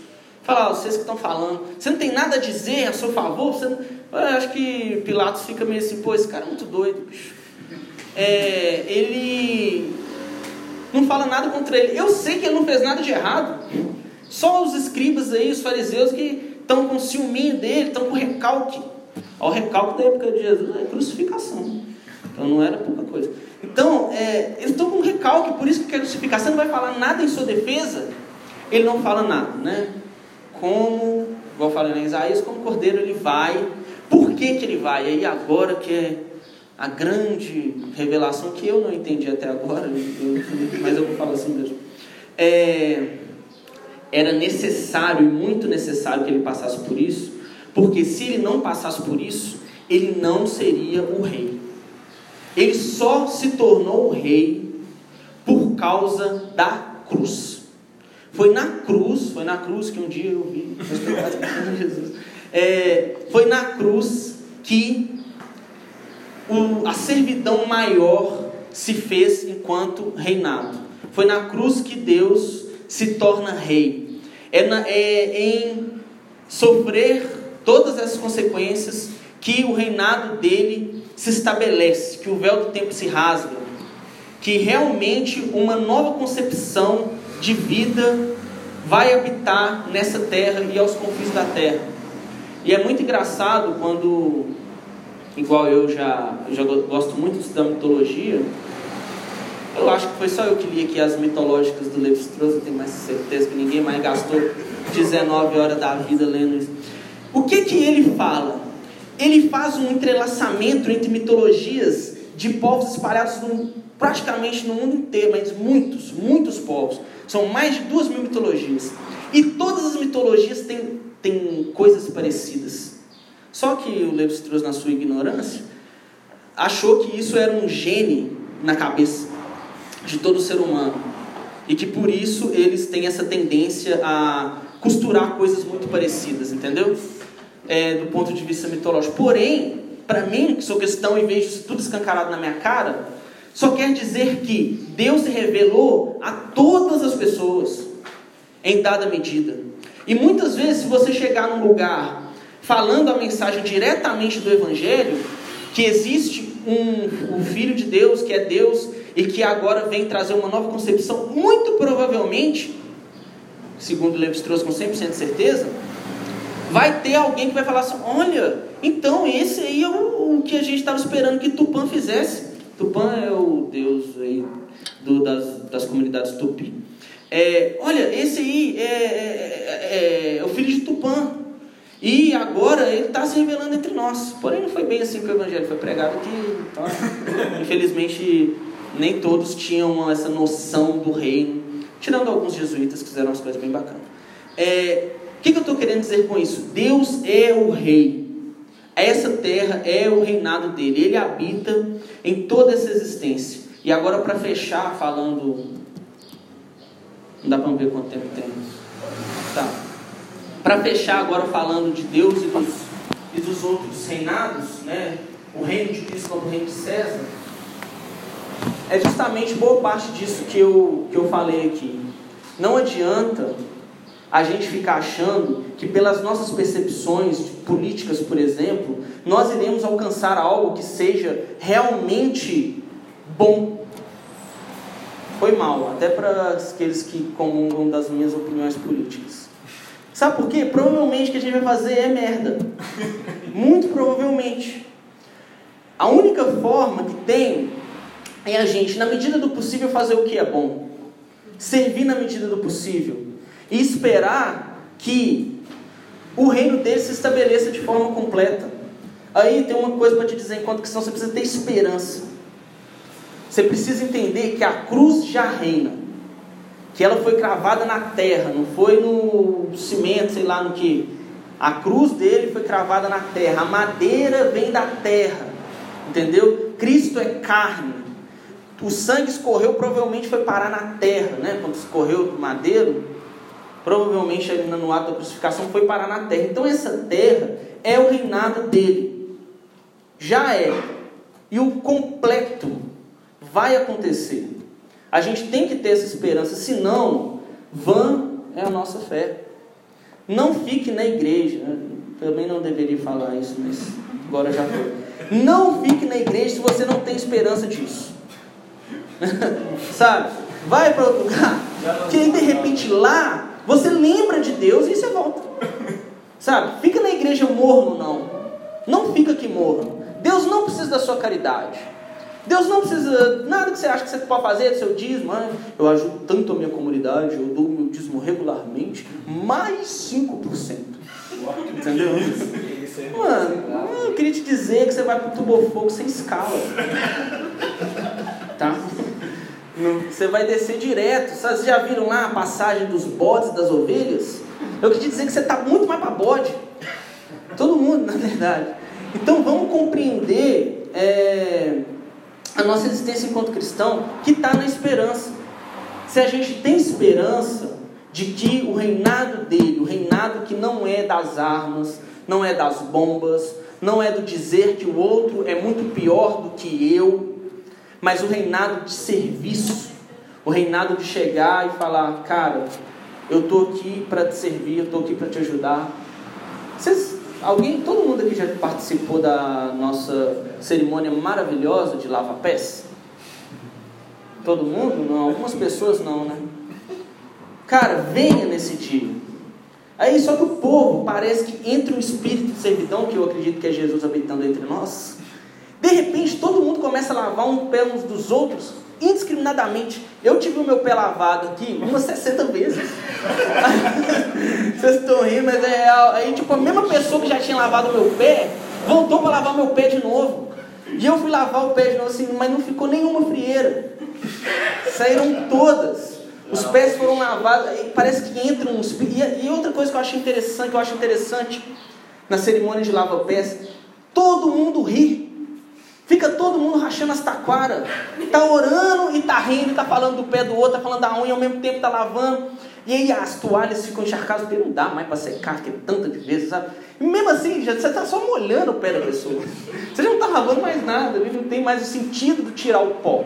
Fala, vocês que estão falando, você não tem nada a dizer a seu favor? Você não... Eu acho que Pilatos fica meio assim, pô, esse cara é muito doido, bicho. É, ele não fala nada contra ele. Eu sei que ele não fez nada de errado. Só os escribas aí, os fariseus, que estão com ciúminho dele, estão com recalque. O recalque da época de Jesus é crucificação. Então não era pouca coisa. Então, é, eles estão com recalque, por isso que quer crucificar. Você não vai falar nada em sua defesa? Ele não fala nada, né? Como, igual falei em Isaías, como cordeiro ele vai. Por que, que ele vai? Aí agora que é a grande revelação que eu não entendi até agora, eu, [LAUGHS] mas eu vou falar assim mesmo. É, era necessário e muito necessário que ele passasse por isso, porque se ele não passasse por isso, ele não seria o rei. Ele só se tornou o rei por causa da cruz. Foi na cruz, foi na cruz que um dia eu vi, [LAUGHS] Jesus. É, foi na cruz que o, a servidão maior se fez enquanto reinado. Foi na cruz que Deus se torna rei. É, na, é em sofrer todas essas consequências que o reinado dele se estabelece, que o véu do tempo se rasga, que realmente uma nova concepção de vida vai habitar nessa terra e aos confins da terra. E é muito engraçado quando igual eu já, eu já gosto muito de estudar mitologia, eu acho que foi só eu que li aqui as mitológicas do Levi Strauss, eu tenho mais certeza que ninguém mais gastou 19 horas da vida lendo isso. O que que ele fala? Ele faz um entrelaçamento entre mitologias de povos espalhados no, praticamente no mundo inteiro, mas muitos, muitos povos. São mais de duas mil mitologias. E todas as mitologias têm, têm coisas parecidas. Só que o Levi Strauss, na sua ignorância, achou que isso era um gene na cabeça de todo ser humano. E que por isso eles têm essa tendência a costurar coisas muito parecidas, entendeu? É, do ponto de vista mitológico. Porém, para mim, que sou cristão e vejo isso tudo escancarado na minha cara, só quer dizer que Deus se revelou a todas as pessoas em dada medida. E muitas vezes, se você chegar num lugar falando a mensagem diretamente do Evangelho, que existe um, um Filho de Deus, que é Deus, e que agora vem trazer uma nova concepção, muito provavelmente, segundo Levi Strauss com 100% de certeza, vai ter alguém que vai falar assim: olha, então esse aí é o, o que a gente estava esperando que Tupã fizesse. Tupã é o deus aí do, das, das comunidades tupi. É, olha, esse aí é, é, é, é o filho de Tupã. E agora ele está se revelando entre nós. Porém, não foi bem assim que o Evangelho foi pregado, que então, [LAUGHS] infelizmente nem todos tinham essa noção do reino, tirando alguns jesuítas que fizeram umas coisas bem bacanas. É, o que, que eu estou querendo dizer com isso? Deus é o rei. Essa terra é o reinado dele. Ele habita em toda essa existência. E agora, para fechar, falando. Não dá para ver quanto tempo tem. Tá. Para fechar agora falando de Deus e dos, e dos outros reinados, né? o reino de Cristo como o reino de César, é justamente boa parte disso que eu, que eu falei aqui. Não adianta a gente ficar achando que pelas nossas percepções políticas, por exemplo, nós iremos alcançar algo que seja realmente bom. Foi mal, até para aqueles que comungam das minhas opiniões políticas. Sabe por quê? Provavelmente o que a gente vai fazer é merda. Muito provavelmente. A única forma que tem é a gente, na medida do possível, fazer o que é bom. Servir na medida do possível. E esperar que o reino dele se estabeleça de forma completa. Aí tem uma coisa para te dizer enquanto cristão, você precisa ter esperança. Você precisa entender que a cruz já reina que ela foi cravada na terra, não foi no cimento, sei lá no que. A cruz dele foi cravada na terra, a madeira vem da terra, entendeu? Cristo é carne. O sangue escorreu, provavelmente foi parar na terra, né? Quando escorreu do madeiro, provavelmente no ato da crucificação foi parar na terra. Então essa terra é o reinado dele. Já é. E o completo vai acontecer. A gente tem que ter essa esperança, senão, vã é a nossa fé. Não fique na igreja. Também não deveria falar isso, mas agora já foi. Não fique na igreja se você não tem esperança disso. [LAUGHS] Sabe? Vai para outro lugar. Que aí de repente lá você lembra de Deus e você volta. Sabe? Fica na igreja morno, não. Não fica aqui morno. Deus não precisa da sua caridade. Deus não precisa, nada que você acha que você pode fazer seu dízimo. Ah, eu ajudo tanto a minha comunidade, eu dou meu dízimo regularmente, mais 5%. Entendeu? Mano, eu queria te dizer que você vai pro tubofogo sem escala. Tá? Você vai descer direto. Vocês já viram lá a passagem dos bodes das ovelhas? Eu queria te dizer que você está muito mais para bode. Todo mundo, na verdade. Então vamos compreender é, a nossa existência enquanto cristão, que está na esperança. Se a gente tem esperança de que o reinado dele, o reinado que não é das armas, não é das bombas, não é do dizer que o outro é muito pior do que eu, mas o reinado de serviço, o reinado de chegar e falar, cara, eu estou aqui para te servir, eu estou aqui para te ajudar. Vocês, alguém, todo mundo aqui já participou da nossa cerimônia maravilhosa de lava-pés? Todo mundo? Não, algumas pessoas não, né? Cara, venha nesse dia. Aí só que o povo parece que entre um espírito de servidão, que eu acredito que é Jesus habitando entre nós, de repente todo mundo começa a lavar um pé uns dos outros indiscriminadamente. Eu tive o meu pé lavado aqui umas 60 vezes. [LAUGHS] Vocês estão rindo, mas é real. Aí, tipo, a mesma pessoa que já tinha lavado o meu pé voltou para lavar meu pé de novo. E eu fui lavar o pé de novo assim, mas não ficou nenhuma frieira. Saíram todas. Os pés foram lavados. Parece que entram uns. E, e outra coisa que eu acho interessante, que eu acho interessante na cerimônia de lava-pés, todo mundo ri. Fica todo mundo rachando as taquaras. Tá orando e tá rindo, tá falando do pé do outro, tá falando da unha, ao mesmo tempo tá lavando. E aí as toalhas ficam encharcadas, porque não dá mais para secar, que é tanta de vezes, sabe? E mesmo assim, já, você tá só molhando o pé da pessoa. Você já não tá lavando mais nada, não tem mais o sentido de tirar o pó.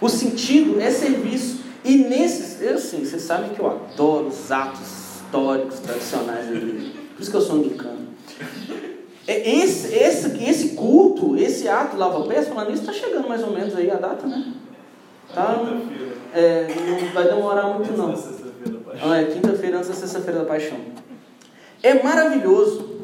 O sentido é serviço. E nesses, eu assim, vocês sabem que eu adoro os atos históricos, tradicionais da igreja. Por isso que eu sou anglicano. É, esse, esse, esse culto, esse ato lava-pés, falando isso, está chegando mais ou menos aí a data, né? Tá, é, não vai demorar muito não. Ah, é quinta-feira antes da sexta-feira da paixão. É maravilhoso.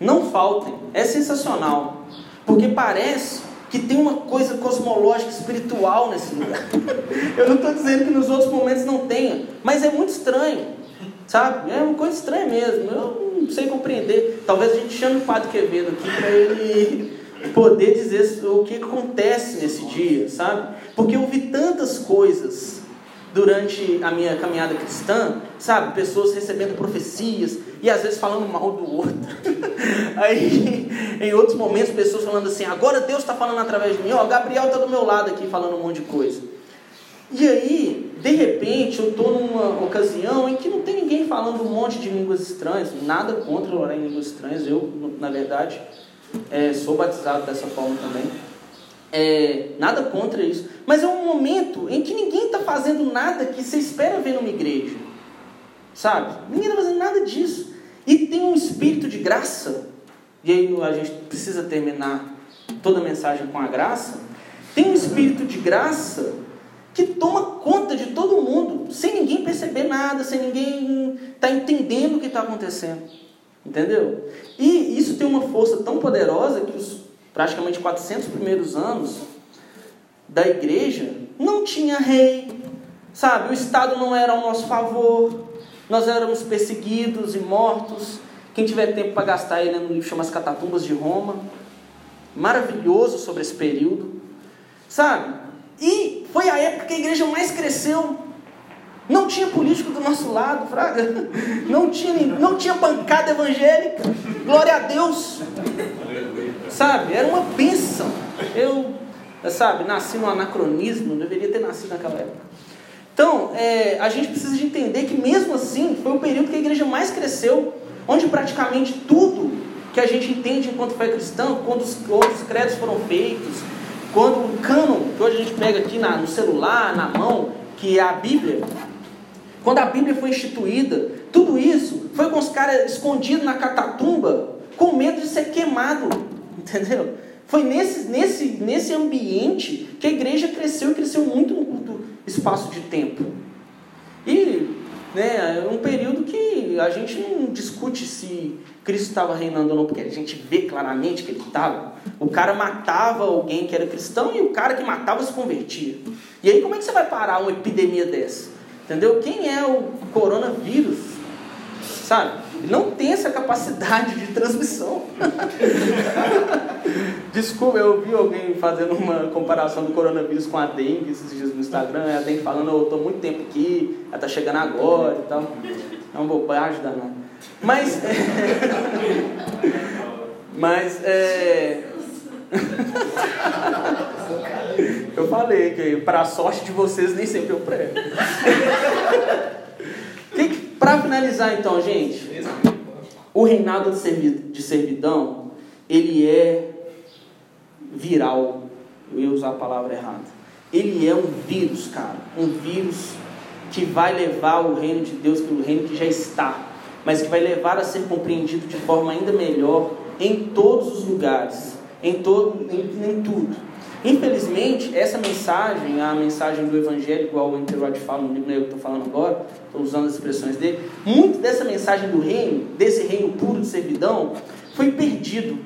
Não faltem. É sensacional. Porque parece que tem uma coisa cosmológica, espiritual nesse lugar. [LAUGHS] Eu não estou dizendo que nos outros momentos não tenha, mas é muito estranho. Sabe? É uma coisa estranha mesmo. Eu não sei compreender. Talvez a gente chame o Padre Quevedo aqui para ele [LAUGHS] poder dizer o que acontece nesse dia, sabe? Porque eu vi tantas coisas durante a minha caminhada cristã, sabe? Pessoas recebendo profecias e às vezes falando mal do outro. [LAUGHS] Aí, em outros momentos, pessoas falando assim: agora Deus está falando através de mim. Ó, Gabriel está do meu lado aqui falando um monte de coisa. E aí, de repente, eu estou numa ocasião em que não tem ninguém falando um monte de línguas estranhas, nada contra orar em línguas estranhas, eu, na verdade, é, sou batizado dessa forma também. É, nada contra isso. Mas é um momento em que ninguém está fazendo nada que você espera ver numa igreja. Sabe? Ninguém está fazendo nada disso. E tem um espírito de graça. E aí a gente precisa terminar toda a mensagem com a graça. Tem um espírito de graça que toma conta de todo mundo, sem ninguém perceber nada, sem ninguém estar tá entendendo o que está acontecendo. Entendeu? E isso tem uma força tão poderosa que os praticamente 400 primeiros anos da igreja não tinha rei, sabe? O Estado não era ao nosso favor, nós éramos perseguidos e mortos. Quem tiver tempo para gastar, ele no livro chama As Catatumbas de Roma. Maravilhoso sobre esse período, sabe? E foi a época que a igreja mais cresceu. Não tinha político do nosso lado, Fraga. Não tinha, não tinha bancada evangélica. Glória a Deus. Sabe? Era uma bênção. Eu, sabe, nasci no anacronismo, deveria ter nascido naquela época. Então, é, a gente precisa de entender que mesmo assim, foi o período que a igreja mais cresceu, onde praticamente tudo que a gente entende enquanto fé cristã, quando os, quando os credos foram feitos, quando o cânon, que hoje a gente pega aqui na, no celular, na mão, que é a Bíblia, quando a Bíblia foi instituída, tudo isso foi com os caras escondidos na catatumba, com medo de ser queimado, [LAUGHS] entendeu? Foi nesse, nesse, nesse ambiente que a igreja cresceu e cresceu muito no curto espaço de tempo. E né, é um período que a gente não discute se Cristo estava reinando ou não, porque a gente vê claramente que ele estava. O cara matava alguém que era cristão e o cara que matava se convertia. E aí como é que você vai parar uma epidemia dessa? Entendeu? Quem é o coronavírus? Sabe? não tem essa capacidade de transmissão. [LAUGHS] Desculpa, eu vi alguém fazendo uma comparação do coronavírus com a dengue esses dias no Instagram. A dengue falando, eu estou muito tempo aqui, ela está chegando agora e tal. É uma bobagem danada. Mas. [LAUGHS] mas. É... eu falei que, para a sorte de vocês, nem sempre eu prego. Para finalizar, então, gente, o reinado de servidão, ele é viral. Eu ia usar a palavra errada. Ele é um vírus, cara. Um vírus que vai levar o reino de Deus para o reino que já está, mas que vai levar a ser compreendido de forma ainda melhor em todos os lugares, em, todo, em, em tudo. Infelizmente, essa mensagem, a mensagem do Evangelho, igual o Interrod fala no livro que eu estou falando agora, estou usando as expressões dele, muito dessa mensagem do reino, desse reino puro de servidão, foi perdido.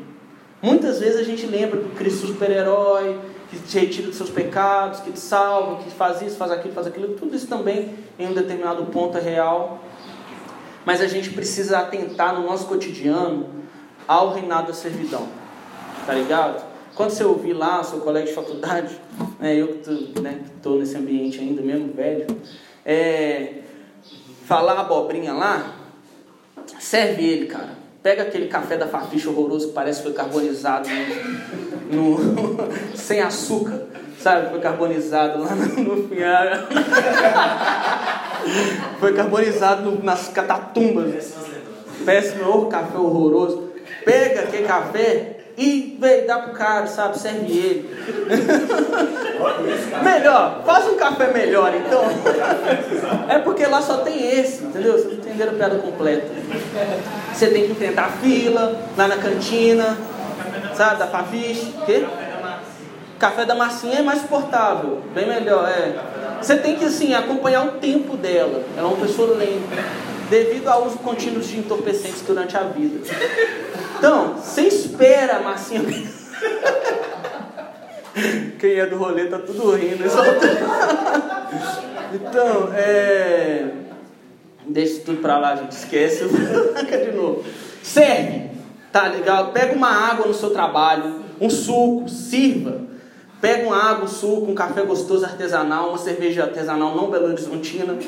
Muitas vezes a gente lembra do Cristo super-herói, que te retira dos seus pecados, que te salva, que faz isso, faz aquilo, faz aquilo, tudo isso também em um determinado ponto é real. Mas a gente precisa atentar no nosso cotidiano ao reinado da servidão. Tá ligado? Quando você ouvir lá, seu colega de faculdade, né, eu que estou né, nesse ambiente ainda mesmo, velho, é, falar abobrinha lá, serve ele, cara. Pega aquele café da Farficha horroroso que parece que foi carbonizado no, no [LAUGHS] sem açúcar, sabe? Foi carbonizado lá no, no [LAUGHS] Foi carbonizado no, nas catatumbas. Péssimo, café horroroso. Pega aquele café, e veio, dá pro cara, sabe? Serve ele. [LAUGHS] melhor, faz um café melhor então. É porque lá só tem esse, entendeu? Vocês entenderam a piada completa. Você tem que enfrentar a fila, lá na cantina, sabe? Da Fafiche. Quê? Café da massinha é mais suportável, bem melhor, é. Você tem que assim acompanhar o tempo dela. Ela é uma pessoa lenta, devido ao uso contínuo de entorpecentes durante a vida. Então, você espera a massinha. Quem é do rolê tá tudo rindo. então, é. Deixa isso tudo pra lá, gente. Esquece. de novo. Serve. Tá legal? Pega uma água no seu trabalho, um suco, sirva. Pega uma água, um suco, um café gostoso artesanal, uma cerveja artesanal não Belo Horizontina.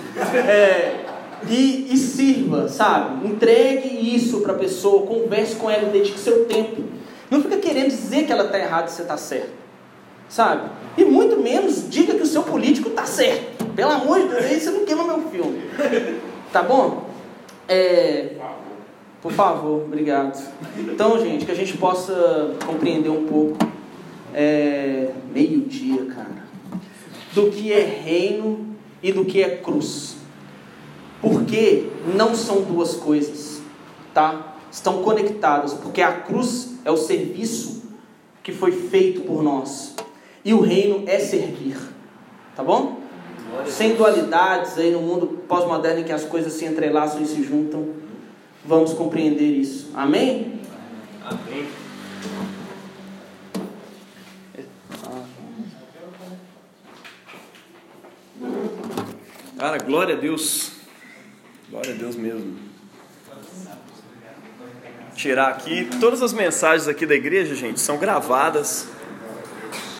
É, e, e sirva, sabe? Entregue isso para a pessoa, converse com ela, dedique seu tempo. Não fica querendo dizer que ela está errada e você está certo, sabe? E muito menos diga que o seu político está certo. Pelo amor de Deus, você não queima meu filme. Tá bom? É, por favor, obrigado. Então, gente, que a gente possa compreender um pouco, é, meio-dia, cara, do que é reino e do que é cruz. Porque não são duas coisas, tá? Estão conectadas, porque a cruz é o serviço que foi feito por nós. E o reino é servir. Tá bom? Sem dualidades aí no mundo pós-moderno em que as coisas se entrelaçam e se juntam, vamos compreender isso. Amém? Amém. Cara, glória a Deus. Glória a Deus mesmo. Tirar aqui. Todas as mensagens aqui da igreja, gente, são gravadas